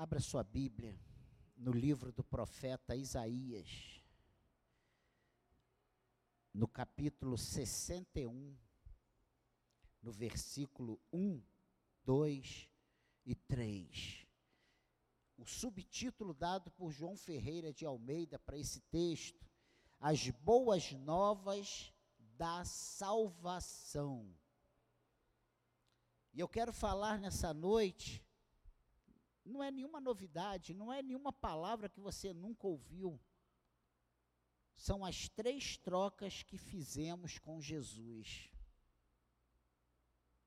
Abra sua Bíblia no livro do profeta Isaías, no capítulo 61, no versículo 1, 2 e 3. O subtítulo dado por João Ferreira de Almeida para esse texto, As Boas Novas da Salvação. E eu quero falar nessa noite não é nenhuma novidade, não é nenhuma palavra que você nunca ouviu. São as três trocas que fizemos com Jesus.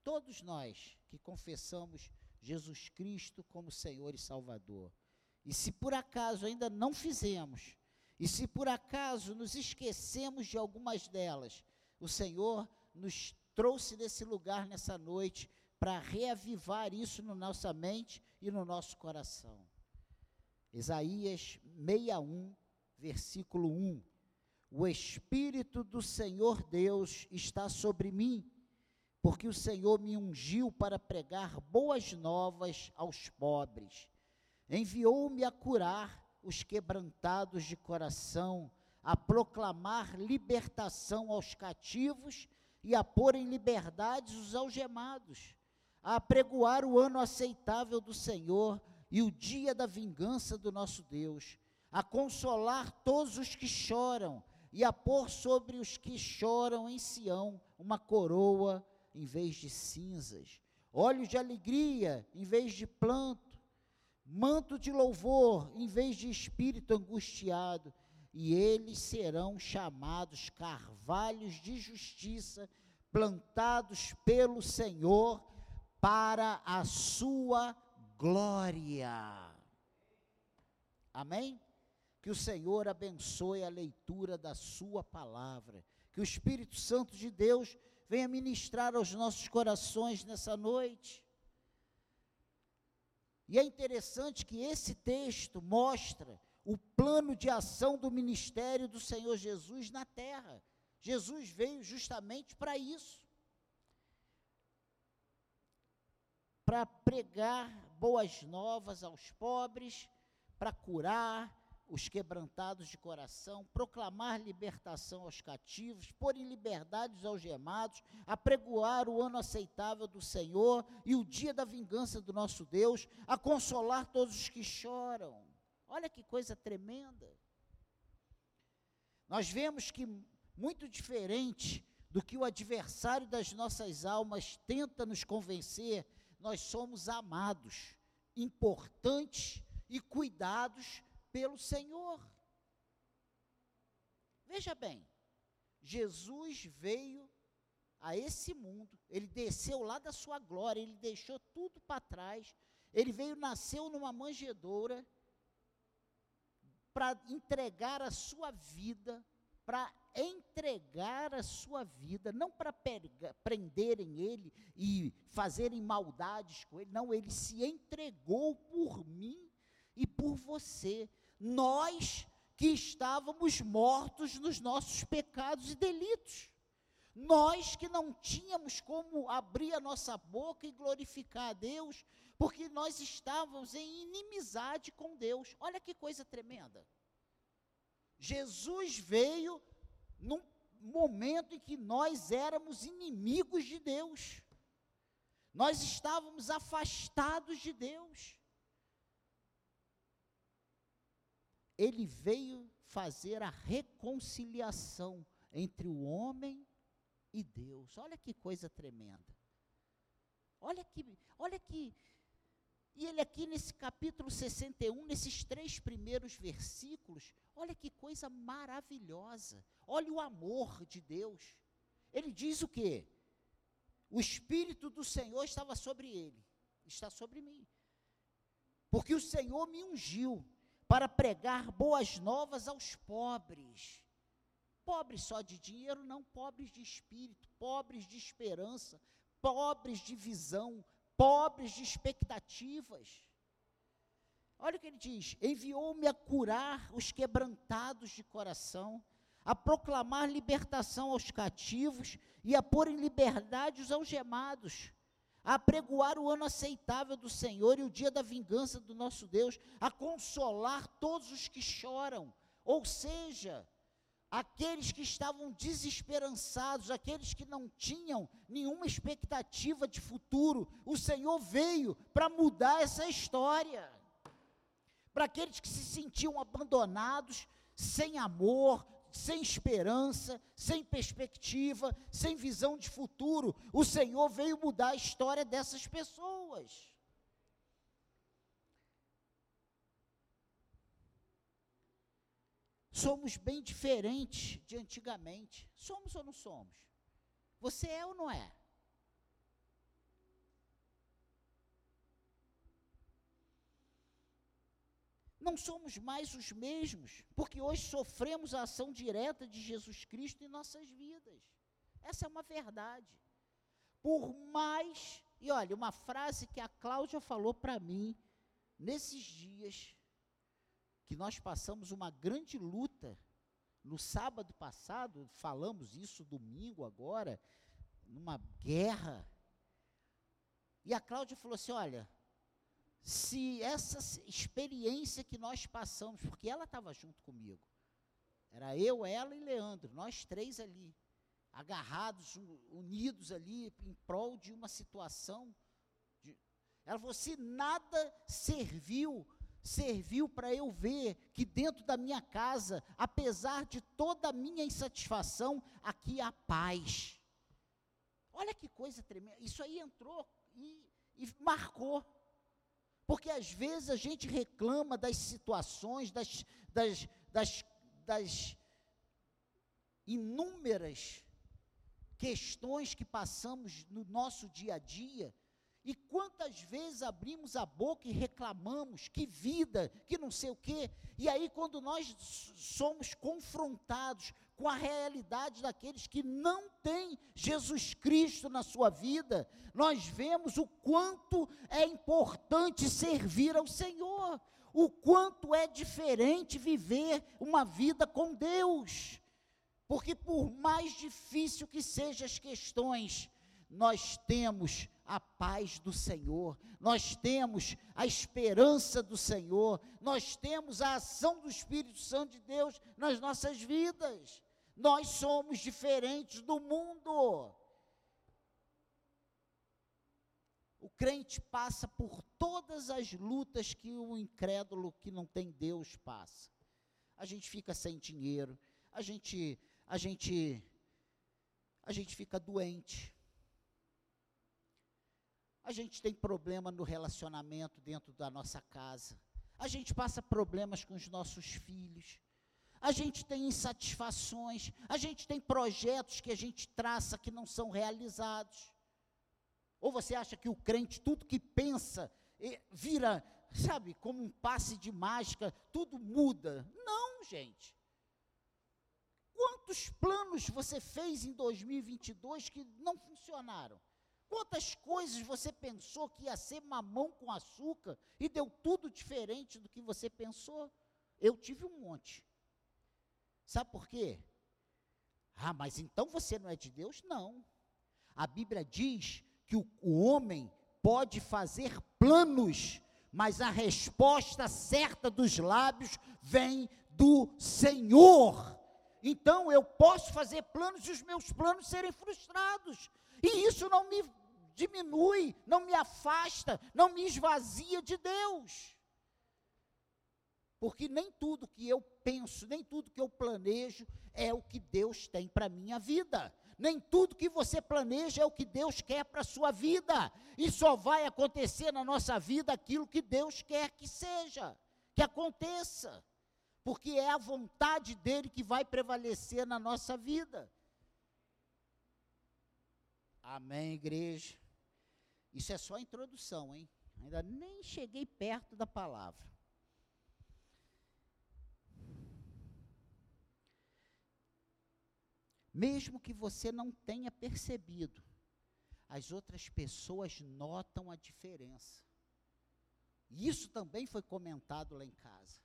Todos nós que confessamos Jesus Cristo como Senhor e Salvador. E se por acaso ainda não fizemos, e se por acaso nos esquecemos de algumas delas, o Senhor nos trouxe desse lugar nessa noite para reavivar isso na nossa mente e no nosso coração. Isaías 61, versículo 1. O Espírito do Senhor Deus está sobre mim, porque o Senhor me ungiu para pregar boas novas aos pobres. Enviou-me a curar os quebrantados de coração, a proclamar libertação aos cativos e a pôr em liberdade os algemados a apregoar o ano aceitável do Senhor e o dia da vingança do nosso Deus, a consolar todos os que choram e a pôr sobre os que choram em Sião uma coroa em vez de cinzas, olhos de alegria em vez de planto, manto de louvor em vez de espírito angustiado, e eles serão chamados carvalhos de justiça, plantados pelo Senhor para a sua glória. Amém? Que o Senhor abençoe a leitura da Sua palavra. Que o Espírito Santo de Deus venha ministrar aos nossos corações nessa noite. E é interessante que esse texto mostra o plano de ação do ministério do Senhor Jesus na terra. Jesus veio justamente para isso. Para pregar boas novas aos pobres, para curar os quebrantados de coração, proclamar libertação aos cativos, pôr em liberdade os algemados, apregoar o ano aceitável do Senhor e o dia da vingança do nosso Deus, a consolar todos os que choram. Olha que coisa tremenda. Nós vemos que, muito diferente do que o adversário das nossas almas tenta nos convencer, nós somos amados, importantes e cuidados pelo Senhor. Veja bem, Jesus veio a esse mundo, ele desceu lá da sua glória, ele deixou tudo para trás, ele veio, nasceu numa manjedoura para entregar a sua vida, para entregar a sua vida, não para prenderem ele e fazerem maldades com ele, não, ele se entregou por mim e por você. Nós que estávamos mortos nos nossos pecados e delitos. Nós que não tínhamos como abrir a nossa boca e glorificar a Deus, porque nós estávamos em inimizade com Deus. Olha que coisa tremenda. Jesus veio num momento em que nós éramos inimigos de Deus. Nós estávamos afastados de Deus. Ele veio fazer a reconciliação entre o homem e Deus. Olha que coisa tremenda. Olha que, olha que e ele aqui nesse capítulo 61, nesses três primeiros versículos, olha que coisa maravilhosa. Olha o amor de Deus. Ele diz o quê? O Espírito do Senhor estava sobre ele, está sobre mim. Porque o Senhor me ungiu para pregar boas novas aos pobres. Pobres só de dinheiro, não, pobres de espírito, pobres de esperança, pobres de visão, pobres de expectativas. Olha o que ele diz: enviou-me a curar os quebrantados de coração, a proclamar libertação aos cativos e a pôr em liberdade os algemados, a pregoar o ano aceitável do Senhor e o dia da vingança do nosso Deus, a consolar todos os que choram, ou seja, aqueles que estavam desesperançados, aqueles que não tinham nenhuma expectativa de futuro, o Senhor veio para mudar essa história. Para aqueles que se sentiam abandonados, sem amor, sem esperança, sem perspectiva, sem visão de futuro, o Senhor veio mudar a história dessas pessoas. Somos bem diferentes de antigamente. Somos ou não somos? Você é ou não é? não somos mais os mesmos, porque hoje sofremos a ação direta de Jesus Cristo em nossas vidas. Essa é uma verdade. Por mais, e olha, uma frase que a Cláudia falou para mim nesses dias, que nós passamos uma grande luta. No sábado passado, falamos isso domingo agora, numa guerra. E a Cláudia falou assim: olha, se essa experiência que nós passamos, porque ela estava junto comigo, era eu, ela e Leandro, nós três ali, agarrados, unidos ali, em prol de uma situação. De, ela falou: se nada serviu, serviu para eu ver que dentro da minha casa, apesar de toda a minha insatisfação, aqui há paz. Olha que coisa tremenda. Isso aí entrou e, e marcou. Porque às vezes a gente reclama das situações, das, das, das, das inúmeras questões que passamos no nosso dia a dia, e quantas vezes abrimos a boca e reclamamos que vida, que não sei o quê, e aí quando nós somos confrontados com a realidade daqueles que não têm Jesus Cristo na sua vida, nós vemos o quanto é importante servir ao Senhor, o quanto é diferente viver uma vida com Deus. Porque por mais difícil que sejam as questões, nós temos a paz do Senhor, nós temos a esperança do Senhor, nós temos a ação do Espírito Santo de Deus nas nossas vidas. Nós somos diferentes do mundo. O crente passa por todas as lutas que o incrédulo que não tem Deus passa. A gente fica sem dinheiro, a gente a gente a gente fica doente. A gente tem problema no relacionamento dentro da nossa casa. A gente passa problemas com os nossos filhos a gente tem insatisfações, a gente tem projetos que a gente traça que não são realizados. Ou você acha que o crente, tudo que pensa, vira, sabe, como um passe de mágica, tudo muda? Não, gente. Quantos planos você fez em 2022 que não funcionaram? Quantas coisas você pensou que ia ser mamão com açúcar e deu tudo diferente do que você pensou? Eu tive um monte. Sabe por quê? Ah, mas então você não é de Deus? Não. A Bíblia diz que o, o homem pode fazer planos, mas a resposta certa dos lábios vem do Senhor. Então eu posso fazer planos e os meus planos serem frustrados. E isso não me diminui, não me afasta, não me esvazia de Deus. Porque nem tudo que eu penso, nem tudo que eu planejo é o que Deus tem para a minha vida. Nem tudo que você planeja é o que Deus quer para a sua vida. E só vai acontecer na nossa vida aquilo que Deus quer que seja, que aconteça. Porque é a vontade dele que vai prevalecer na nossa vida. Amém, igreja. Isso é só a introdução, hein? Ainda nem cheguei perto da palavra. Mesmo que você não tenha percebido, as outras pessoas notam a diferença. Isso também foi comentado lá em casa.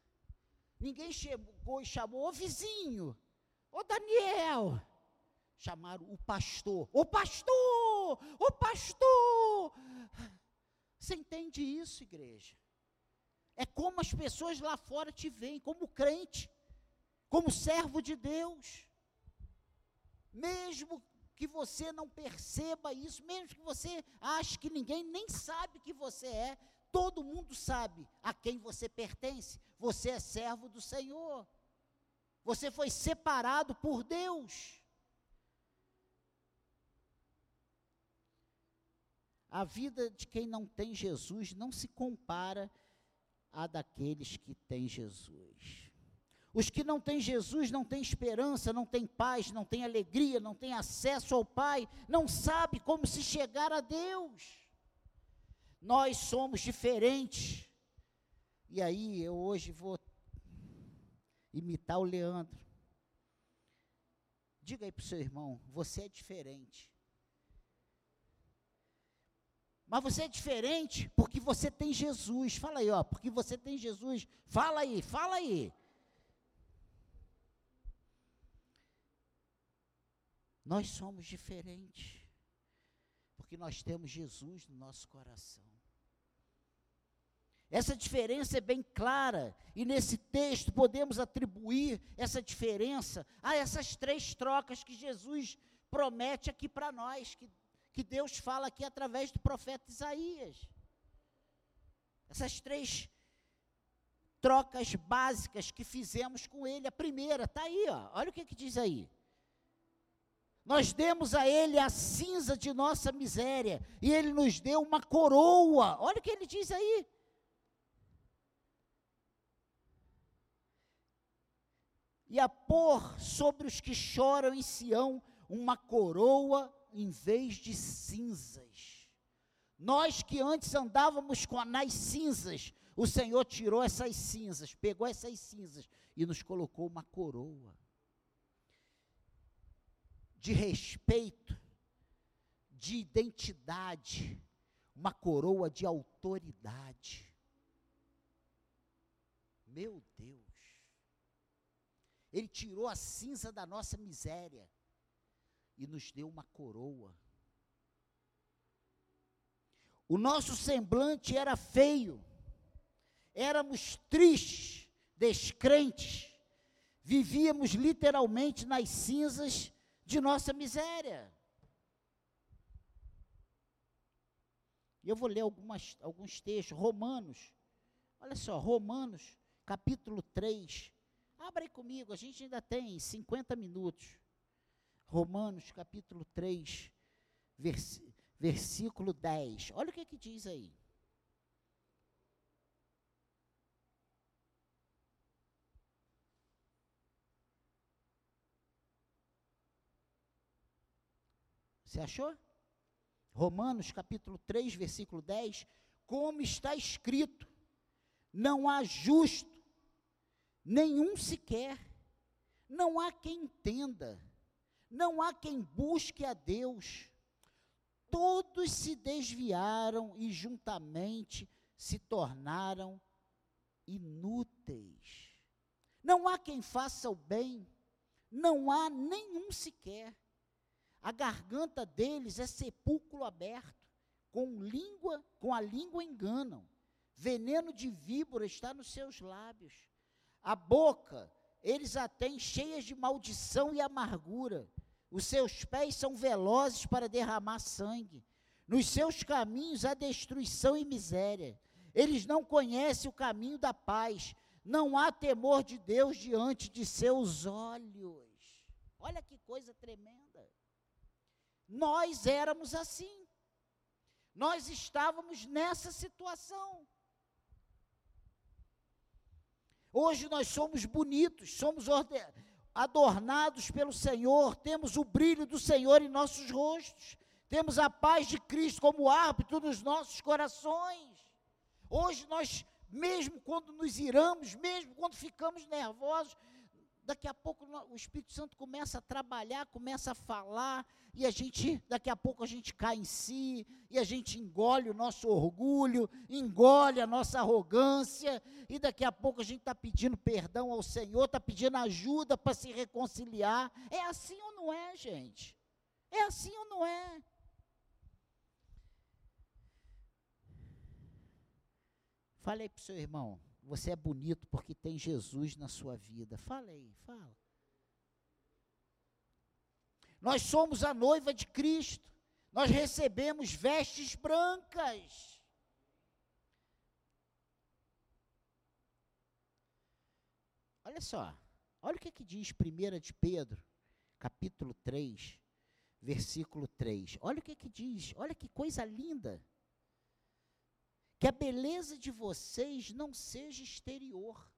Ninguém chegou e chamou, ô vizinho, ô Daniel. Chamaram o pastor, ô pastor, ô pastor, Você entende isso, igreja? É como as pessoas lá fora te veem, como crente, como servo de Deus. Mesmo que você não perceba isso, mesmo que você ache que ninguém nem sabe que você é, todo mundo sabe a quem você pertence. Você é servo do Senhor. Você foi separado por Deus. A vida de quem não tem Jesus não se compara à daqueles que têm Jesus. Os que não têm Jesus não têm esperança, não têm paz, não têm alegria, não têm acesso ao Pai, não sabe como se chegar a Deus. Nós somos diferentes. E aí eu hoje vou imitar o Leandro. Diga aí para o seu irmão, você é diferente. Mas você é diferente porque você tem Jesus. Fala aí, ó, porque você tem Jesus. Fala aí, fala aí. Nós somos diferentes, porque nós temos Jesus no nosso coração. Essa diferença é bem clara, e nesse texto podemos atribuir essa diferença a essas três trocas que Jesus promete aqui para nós, que, que Deus fala aqui através do profeta Isaías. Essas três trocas básicas que fizemos com ele. A primeira, está aí, ó, olha o que, que diz aí. Nós demos a Ele a cinza de nossa miséria, e Ele nos deu uma coroa. Olha o que ele diz aí. E a pôr sobre os que choram em Sião uma coroa em vez de cinzas. Nós que antes andávamos com nas cinzas, o Senhor tirou essas cinzas, pegou essas cinzas e nos colocou uma coroa de respeito, de identidade, uma coroa de autoridade. Meu Deus. Ele tirou a cinza da nossa miséria e nos deu uma coroa. O nosso semblante era feio, éramos tristes, descrentes, vivíamos literalmente nas cinzas de nossa miséria. Eu vou ler algumas, alguns textos. Romanos, olha só, Romanos, capítulo 3. Abra aí comigo, a gente ainda tem 50 minutos. Romanos, capítulo 3, vers, versículo 10. Olha o que, que diz aí. Você achou? Romanos capítulo 3, versículo 10, como está escrito: não há justo, nenhum sequer, não há quem entenda, não há quem busque a Deus. Todos se desviaram e juntamente se tornaram inúteis. Não há quem faça o bem, não há nenhum sequer. A garganta deles é sepulcro aberto, com língua, com a língua enganam. Veneno de víbora está nos seus lábios. A boca eles a têm cheias de maldição e amargura. Os seus pés são velozes para derramar sangue. Nos seus caminhos há destruição e miséria. Eles não conhecem o caminho da paz. Não há temor de Deus diante de seus olhos. Olha que coisa tremenda. Nós éramos assim. Nós estávamos nessa situação. Hoje nós somos bonitos, somos adornados pelo Senhor, temos o brilho do Senhor em nossos rostos, temos a paz de Cristo como árbitro nos nossos corações. Hoje nós, mesmo quando nos iramos, mesmo quando ficamos nervosos, daqui a pouco o Espírito Santo começa a trabalhar, começa a falar, e a gente, daqui a pouco a gente cai em si, e a gente engole o nosso orgulho, engole a nossa arrogância, e daqui a pouco a gente está pedindo perdão ao Senhor, está pedindo ajuda para se reconciliar. É assim ou não é, gente? É assim ou não é? Fale aí para o seu irmão, você é bonito porque tem Jesus na sua vida. Fala aí, fala. Nós somos a noiva de Cristo. Nós recebemos vestes brancas. Olha só, olha o que, que diz 1 de Pedro, capítulo 3, versículo 3. Olha o que, que diz, olha que coisa linda. Que a beleza de vocês não seja exterior,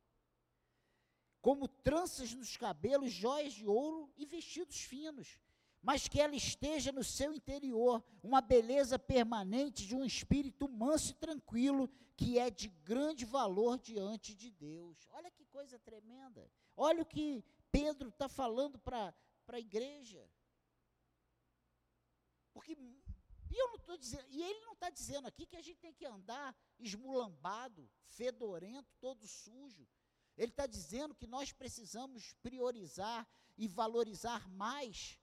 como tranças nos cabelos, joias de ouro e vestidos finos, mas que ela esteja no seu interior, uma beleza permanente de um espírito manso e tranquilo, que é de grande valor diante de Deus. Olha que coisa tremenda. Olha o que Pedro está falando para a igreja. Porque e eu não dizendo, e ele não está dizendo aqui que a gente tem que andar esmulambado, fedorento, todo sujo. Ele está dizendo que nós precisamos priorizar e valorizar mais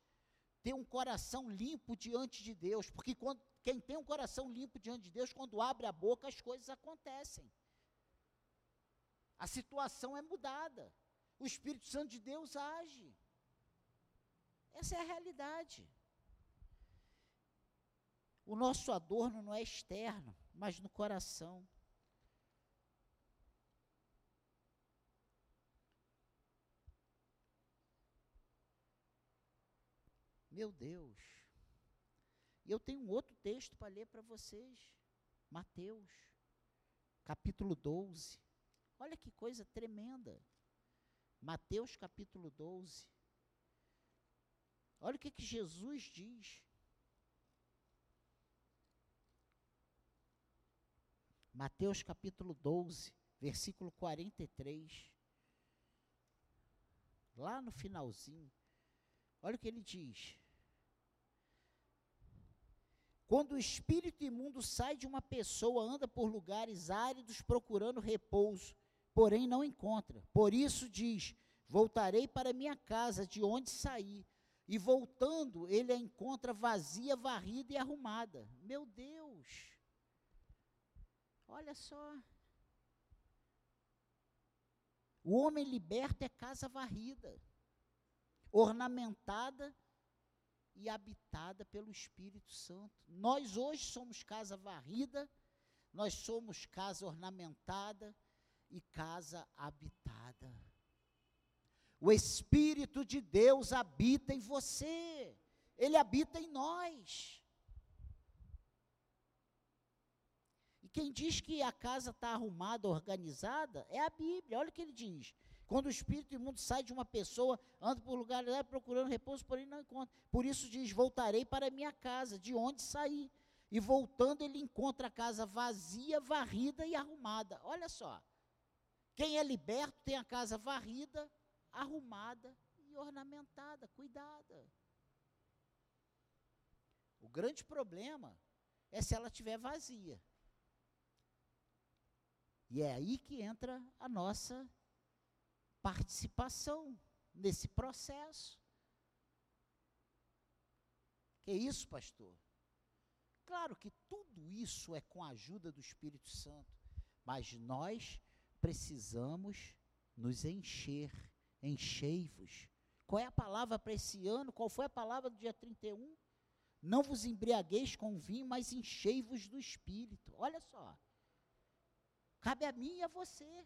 ter um coração limpo diante de Deus, porque quando, quem tem um coração limpo diante de Deus, quando abre a boca, as coisas acontecem. A situação é mudada. O Espírito Santo de Deus age. Essa é a realidade. O nosso adorno não é externo, mas no coração. Meu Deus. E eu tenho um outro texto para ler para vocês. Mateus, capítulo 12. Olha que coisa tremenda. Mateus, capítulo 12. Olha o que, que Jesus diz. Mateus capítulo 12, versículo 43. Lá no finalzinho. Olha o que ele diz. Quando o espírito imundo sai de uma pessoa, anda por lugares áridos procurando repouso, porém não encontra. Por isso diz: Voltarei para minha casa, de onde saí. E voltando, ele a encontra vazia, varrida e arrumada. Meu Deus! Olha só. O homem liberto é casa varrida, ornamentada e habitada pelo Espírito Santo. Nós hoje somos casa varrida, nós somos casa ornamentada e casa habitada. O Espírito de Deus habita em você, ele habita em nós. E quem diz que a casa está arrumada, organizada, é a Bíblia. Olha o que ele diz. Quando o espírito imundo sai de uma pessoa, anda por lugares procurando repouso, porém não encontra. Por isso diz: Voltarei para minha casa, de onde saí. E voltando, ele encontra a casa vazia, varrida e arrumada. Olha só. Quem é liberto tem a casa varrida, arrumada e ornamentada, cuidada. O grande problema é se ela estiver vazia. E é aí que entra a nossa participação nesse processo. Que isso, pastor? Claro que tudo isso é com a ajuda do Espírito Santo, mas nós precisamos nos encher, enchei-vos. Qual é a palavra para esse ano? Qual foi a palavra do dia 31? Não vos embriagueis com vinho, mas enchei-vos do Espírito. Olha só. Cabe a mim e a você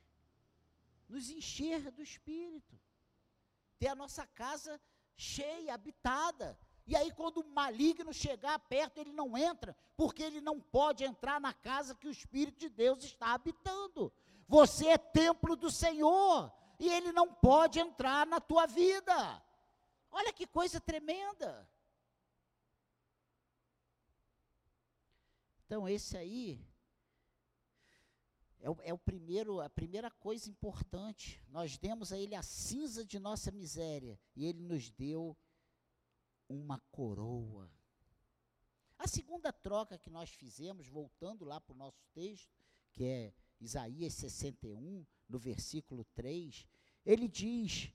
nos encher do Espírito, ter a nossa casa cheia, habitada. E aí, quando o maligno chegar perto, ele não entra, porque ele não pode entrar na casa que o Espírito de Deus está habitando. Você é templo do Senhor, e ele não pode entrar na tua vida. Olha que coisa tremenda. Então, esse aí é o, é o primeiro, a primeira coisa importante. Nós demos a Ele a cinza de nossa miséria e Ele nos deu uma coroa. A segunda troca que nós fizemos, voltando lá para o nosso texto, que é Isaías 61, no versículo 3, ele diz: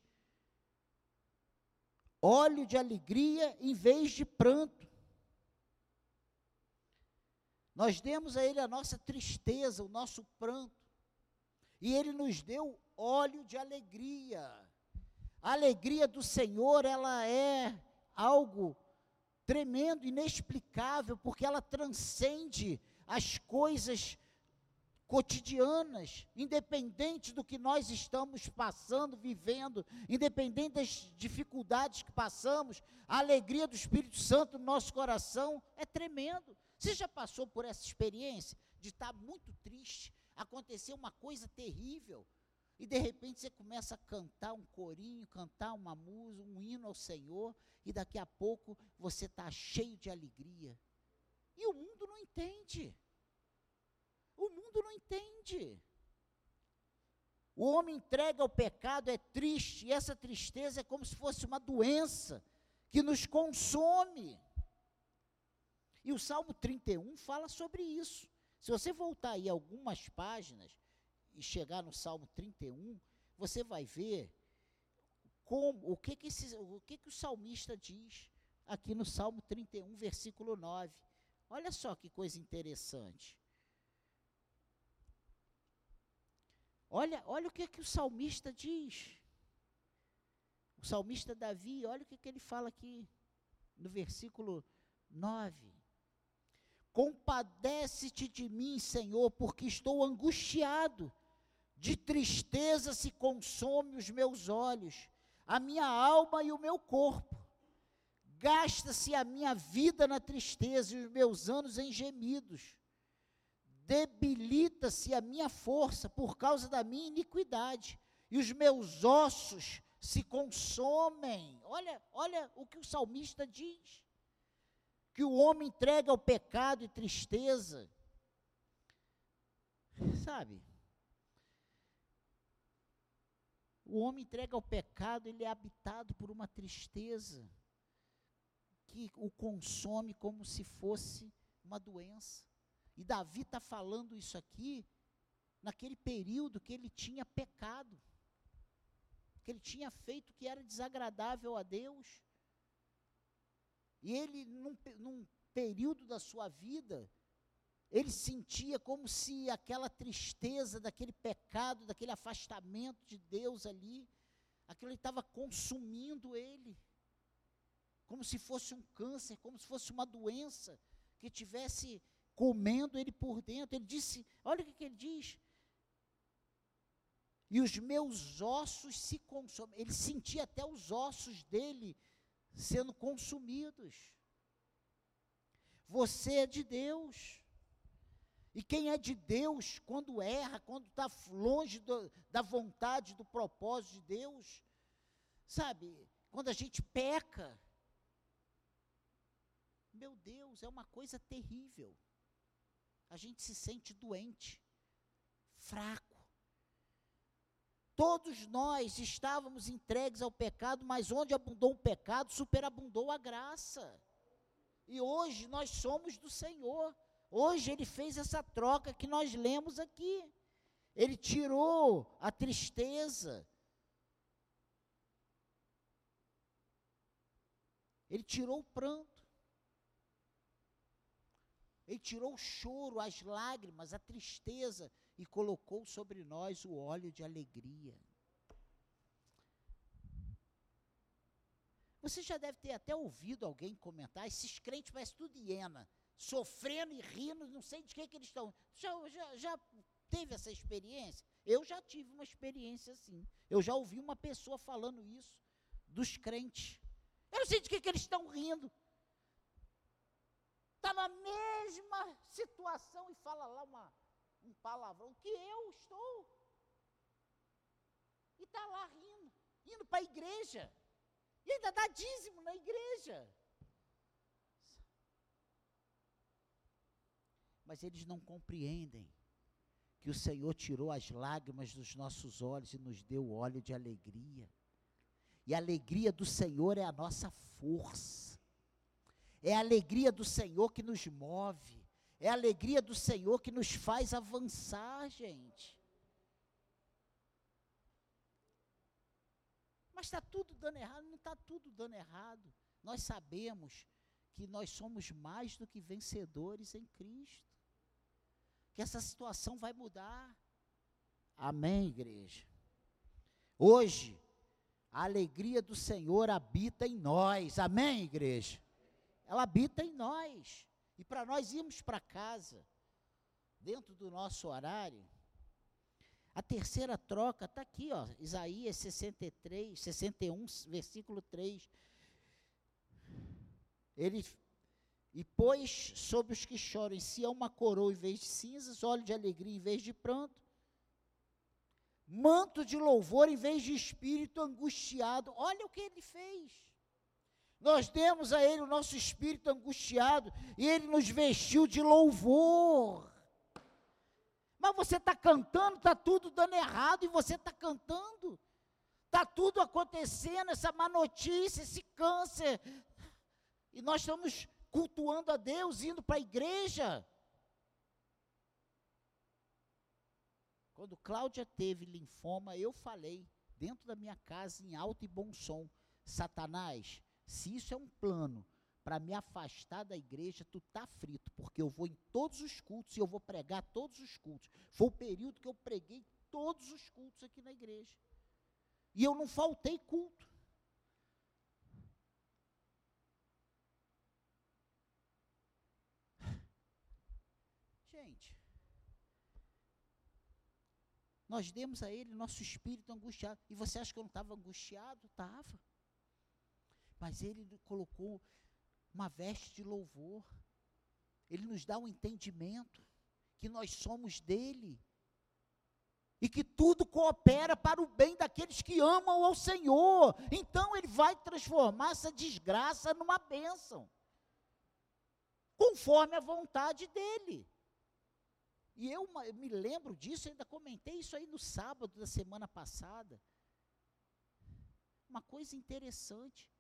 óleo de alegria em vez de pranto nós demos a Ele a nossa tristeza, o nosso pranto. E ele nos deu óleo de alegria. A alegria do Senhor, ela é algo tremendo, inexplicável, porque ela transcende as coisas cotidianas, independente do que nós estamos passando, vivendo, independente das dificuldades que passamos, a alegria do Espírito Santo no nosso coração é tremendo. Você já passou por essa experiência de estar muito triste, acontecer uma coisa terrível, e de repente você começa a cantar um corinho, cantar uma música, um hino ao Senhor, e daqui a pouco você está cheio de alegria. E o mundo não entende. O mundo não entende. O homem entrega ao pecado é triste, e essa tristeza é como se fosse uma doença que nos consome. E o Salmo 31 fala sobre isso. Se você voltar aí algumas páginas e chegar no Salmo 31, você vai ver como, o que que, esse, o que que o salmista diz aqui no Salmo 31, versículo 9. Olha só que coisa interessante. Olha, olha o que, que o salmista diz. O salmista Davi, olha o que, que ele fala aqui no versículo 9. Compadece-te de mim, Senhor, porque estou angustiado. De tristeza se consome os meus olhos, a minha alma e o meu corpo. Gasta-se a minha vida na tristeza e os meus anos em gemidos debilita-se a minha força por causa da minha iniquidade, e os meus ossos se consomem. Olha, olha o que o salmista diz. Que o homem entrega ao pecado e tristeza. Sabe? O homem entrega ao pecado, ele é habitado por uma tristeza que o consome como se fosse uma doença. E Davi está falando isso aqui naquele período que ele tinha pecado, que ele tinha feito que era desagradável a Deus. E ele, num, num período da sua vida, ele sentia como se aquela tristeza daquele pecado, daquele afastamento de Deus ali, aquilo estava consumindo ele, como se fosse um câncer, como se fosse uma doença que tivesse comendo ele por dentro. Ele disse: olha o que, que ele diz. E os meus ossos se consomem. Ele sentia até os ossos dele sendo consumidos. Você é de Deus. E quem é de Deus, quando erra, quando está longe do, da vontade, do propósito de Deus, sabe, quando a gente peca, meu Deus, é uma coisa terrível a gente se sente doente, fraco. Todos nós estávamos entregues ao pecado, mas onde abundou o pecado, superabundou a graça. E hoje nós somos do Senhor. Hoje ele fez essa troca que nós lemos aqui. Ele tirou a tristeza. Ele tirou o pranto. Ele tirou o choro, as lágrimas, a tristeza e colocou sobre nós o óleo de alegria. Você já deve ter até ouvido alguém comentar, esses crentes parecem tudo hiena, sofrendo e rindo, não sei de que, que eles estão. Já, já, já teve essa experiência? Eu já tive uma experiência assim. Eu já ouvi uma pessoa falando isso dos crentes. Eu não sei de que, que eles estão rindo está na mesma situação e fala lá uma, um palavrão que eu estou. E está lá rindo, indo para a igreja. E ainda dá dízimo na igreja. Mas eles não compreendem que o Senhor tirou as lágrimas dos nossos olhos e nos deu óleo de alegria. E a alegria do Senhor é a nossa força. É a alegria do Senhor que nos move. É a alegria do Senhor que nos faz avançar, gente. Mas está tudo dando errado? Não está tudo dando errado. Nós sabemos que nós somos mais do que vencedores em Cristo. Que essa situação vai mudar. Amém, igreja. Hoje, a alegria do Senhor habita em nós. Amém, igreja? Ela habita em nós. E para nós irmos para casa, dentro do nosso horário, a terceira troca está aqui, ó, Isaías 63, 61, versículo 3. Ele e pôs sobre os que choram em si uma coroa em vez de cinzas, óleo de alegria em vez de pranto, manto de louvor em vez de espírito angustiado. Olha o que ele fez. Nós demos a ele o nosso espírito angustiado e ele nos vestiu de louvor. Mas você está cantando, está tudo dando errado e você está cantando. Está tudo acontecendo, essa má notícia, esse câncer. E nós estamos cultuando a Deus, indo para a igreja. Quando Cláudia teve linfoma, eu falei, dentro da minha casa, em alto e bom som: Satanás, se isso é um plano para me afastar da igreja, tu tá frito, porque eu vou em todos os cultos e eu vou pregar todos os cultos. Foi o período que eu preguei todos os cultos aqui na igreja. E eu não faltei culto. Gente, nós demos a ele nosso espírito angustiado. E você acha que eu não estava angustiado? Estava. Mas ele colocou uma veste de louvor. Ele nos dá um entendimento que nós somos dele. E que tudo coopera para o bem daqueles que amam ao Senhor. Então ele vai transformar essa desgraça numa bênção. Conforme a vontade dele. E eu, me lembro disso, ainda comentei isso aí no sábado da semana passada. Uma coisa interessante.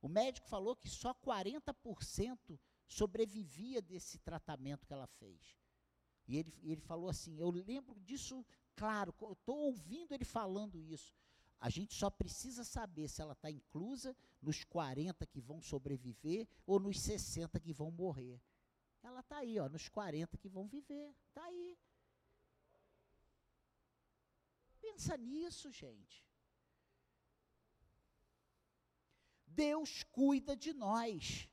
O médico falou que só 40% sobrevivia desse tratamento que ela fez. E ele, ele falou assim: eu lembro disso, claro, estou ouvindo ele falando isso. A gente só precisa saber se ela está inclusa nos 40 que vão sobreviver ou nos 60 que vão morrer. Ela está aí, ó, nos 40 que vão viver. Está aí. Pensa nisso, gente. Deus cuida de nós.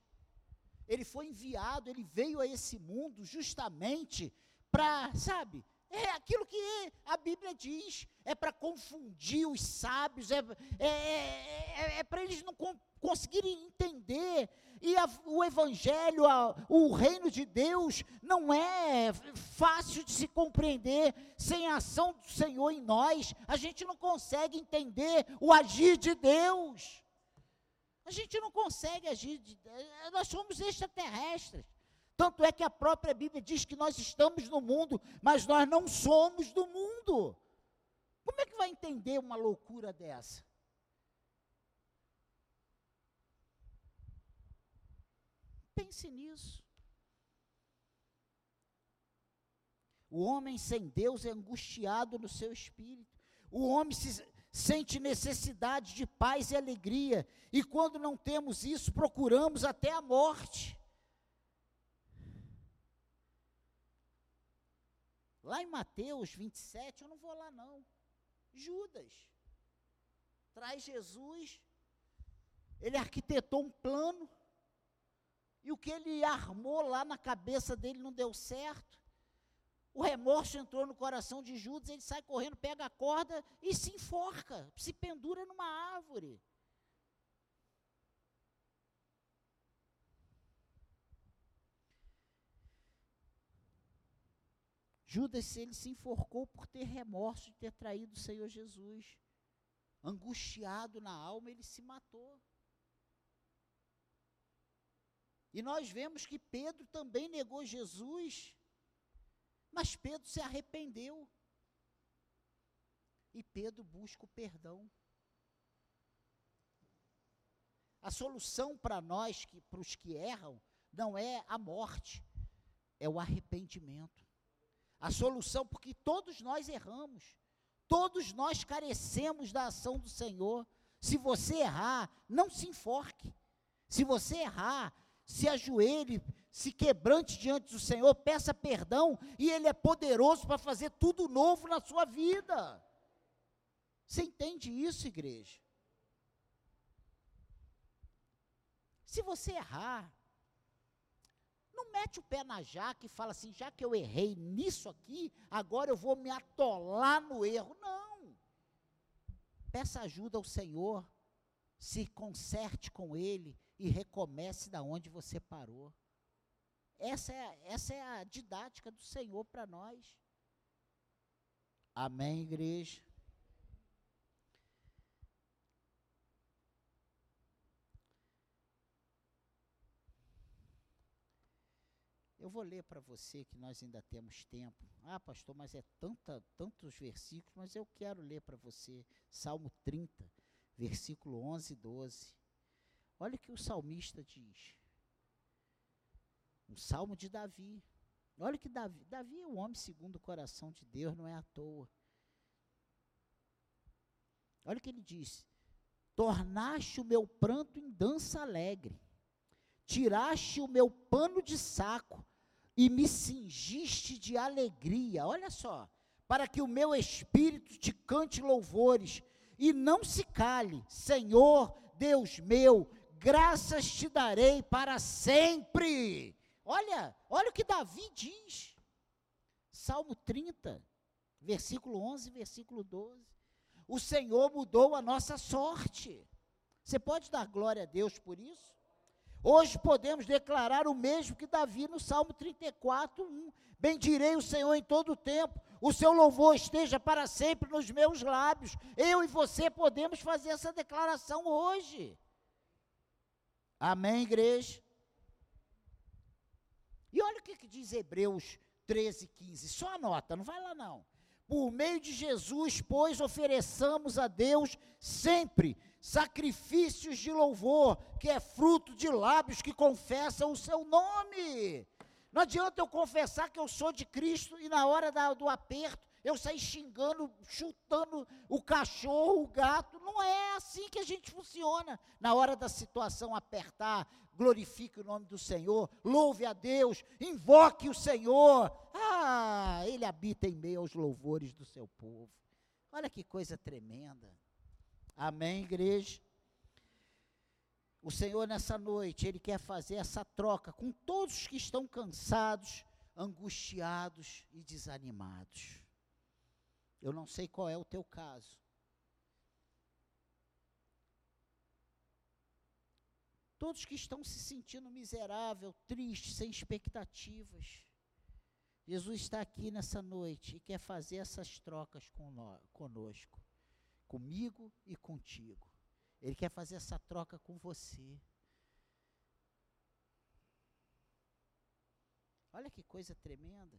Ele foi enviado, ele veio a esse mundo justamente para, sabe, é aquilo que a Bíblia diz, é para confundir os sábios, é, é, é, é para eles não conseguirem entender. E a, o Evangelho, a, o reino de Deus, não é fácil de se compreender sem a ação do Senhor em nós. A gente não consegue entender o agir de Deus. A gente não consegue agir, de, eh, nós somos extraterrestres. Tanto é que a própria Bíblia diz que nós estamos no mundo, mas nós não somos do mundo. Como é que vai entender uma loucura dessa? Pense nisso. O homem sem Deus é angustiado no seu espírito. O homem se, sente necessidade de paz e alegria, e quando não temos isso, procuramos até a morte. Lá em Mateus 27, eu não vou lá não. Judas traz Jesus, ele arquitetou um plano, e o que ele armou lá na cabeça dele não deu certo. O remorso entrou no coração de Judas, ele sai correndo, pega a corda e se enforca, se pendura numa árvore. Judas, ele se enforcou por ter remorso de ter traído o Senhor Jesus. Angustiado na alma, ele se matou. E nós vemos que Pedro também negou Jesus mas Pedro se arrependeu. E Pedro busca o perdão. A solução para nós, para os que erram, não é a morte, é o arrependimento. A solução, porque todos nós erramos, todos nós carecemos da ação do Senhor. Se você errar, não se enforque. Se você errar, se ajoelhe, se quebrante diante do Senhor, peça perdão, e Ele é poderoso para fazer tudo novo na sua vida. Você entende isso, igreja? Se você errar, não mete o pé na jaca e fala assim, já que eu errei nisso aqui, agora eu vou me atolar no erro. Não. Peça ajuda ao Senhor, se conserte com Ele e recomece da onde você parou. Essa é, essa é a didática do Senhor para nós. Amém, igreja? Eu vou ler para você que nós ainda temos tempo. Ah, pastor, mas é tanta, tantos versículos, mas eu quero ler para você Salmo 30, versículo 11 e 12. Olha o que o salmista diz. Um salmo de Davi. Olha que Davi, Davi é o homem segundo o coração de Deus, não é à toa. Olha o que ele diz: Tornaste o meu pranto em dança alegre, tiraste o meu pano de saco e me cingiste de alegria. Olha só, para que o meu espírito te cante louvores e não se cale, Senhor, Deus meu, graças te darei para sempre. Olha, olha o que Davi diz. Salmo 30, versículo 11, versículo 12. O Senhor mudou a nossa sorte. Você pode dar glória a Deus por isso? Hoje podemos declarar o mesmo que Davi no Salmo 34, 1. Bendirei o Senhor em todo o tempo, o seu louvor esteja para sempre nos meus lábios. Eu e você podemos fazer essa declaração hoje. Amém, igreja? E olha o que, que diz Hebreus 13, 15. Só anota, não vai lá não. Por meio de Jesus, pois, ofereçamos a Deus sempre sacrifícios de louvor, que é fruto de lábios que confessam o seu nome. Não adianta eu confessar que eu sou de Cristo e na hora da, do aperto eu sair xingando, chutando o cachorro, o gato. Não é assim que a gente funciona. Na hora da situação apertar, glorifique o nome do Senhor, louve a Deus, invoque o Senhor. Ah, Ele habita em meio aos louvores do seu povo. Olha que coisa tremenda. Amém, igreja? O Senhor, nessa noite, Ele quer fazer essa troca com todos que estão cansados, angustiados e desanimados. Eu não sei qual é o teu caso. Todos que estão se sentindo miserável, triste, sem expectativas. Jesus está aqui nessa noite e quer fazer essas trocas conosco comigo e contigo. Ele quer fazer essa troca com você. Olha que coisa tremenda.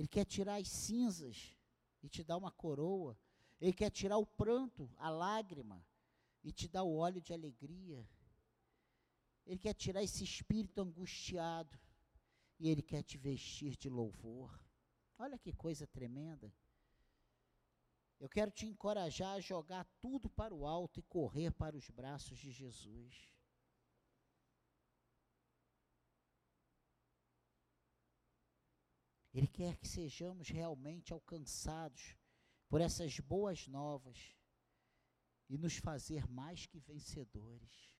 Ele quer tirar as cinzas e te dar uma coroa. Ele quer tirar o pranto, a lágrima, e te dar o óleo de alegria. Ele quer tirar esse espírito angustiado e ele quer te vestir de louvor. Olha que coisa tremenda. Eu quero te encorajar a jogar tudo para o alto e correr para os braços de Jesus. Ele quer que sejamos realmente alcançados por essas boas novas e nos fazer mais que vencedores.